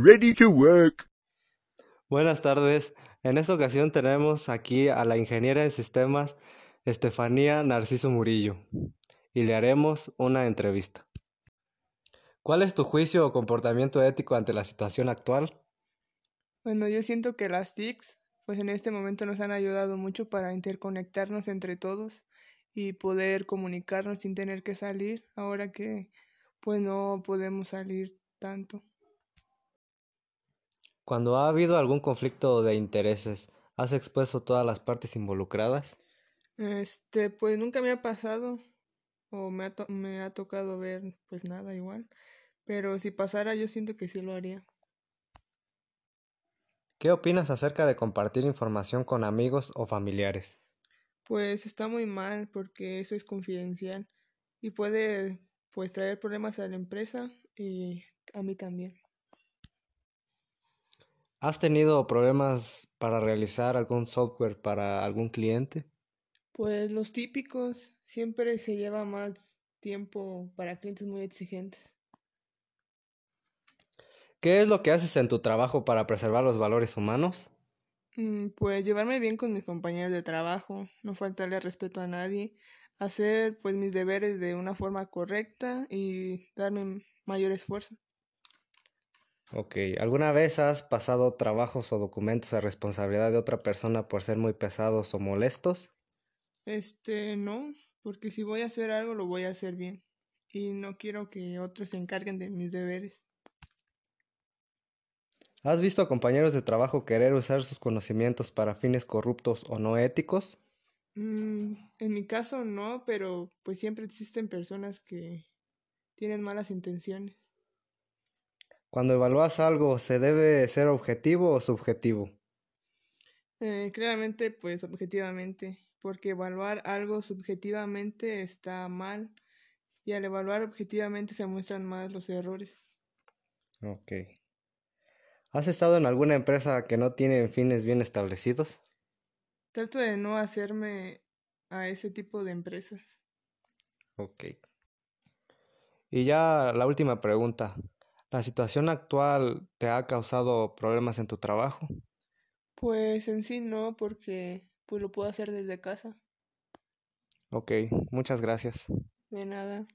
Ready to work. Buenas tardes. En esta ocasión tenemos aquí a la ingeniera en sistemas Estefanía Narciso Murillo y le haremos una entrevista. ¿Cuál es tu juicio o comportamiento ético ante la situación actual? Bueno, yo siento que las TICs, pues en este momento nos han ayudado mucho para interconectarnos entre todos y poder comunicarnos sin tener que salir, ahora que pues no podemos salir tanto. Cuando ha habido algún conflicto de intereses, ¿has expuesto todas las partes involucradas? Este, pues nunca me ha pasado o me ha, me ha tocado ver pues nada igual, pero si pasara yo siento que sí lo haría. ¿Qué opinas acerca de compartir información con amigos o familiares? Pues está muy mal porque eso es confidencial y puede pues traer problemas a la empresa y a mí también. ¿Has tenido problemas para realizar algún software para algún cliente? Pues los típicos, siempre se lleva más tiempo para clientes muy exigentes. ¿Qué es lo que haces en tu trabajo para preservar los valores humanos? Mm, pues llevarme bien con mis compañeros de trabajo, no faltarle respeto a nadie, hacer pues mis deberes de una forma correcta y darme mayor esfuerzo. Ok, ¿alguna vez has pasado trabajos o documentos a responsabilidad de otra persona por ser muy pesados o molestos? Este, no, porque si voy a hacer algo lo voy a hacer bien y no quiero que otros se encarguen de mis deberes. ¿Has visto a compañeros de trabajo querer usar sus conocimientos para fines corruptos o no éticos? Mm, en mi caso no, pero pues siempre existen personas que tienen malas intenciones. Cuando evalúas algo, ¿se debe ser objetivo o subjetivo? Eh, claramente, pues objetivamente, porque evaluar algo subjetivamente está mal y al evaluar objetivamente se muestran más los errores. Ok. ¿Has estado en alguna empresa que no tiene fines bien establecidos? Trato de no hacerme a ese tipo de empresas. Ok. Y ya la última pregunta. ¿La situación actual te ha causado problemas en tu trabajo? Pues en sí no, porque pues lo puedo hacer desde casa. Ok, muchas gracias. De nada.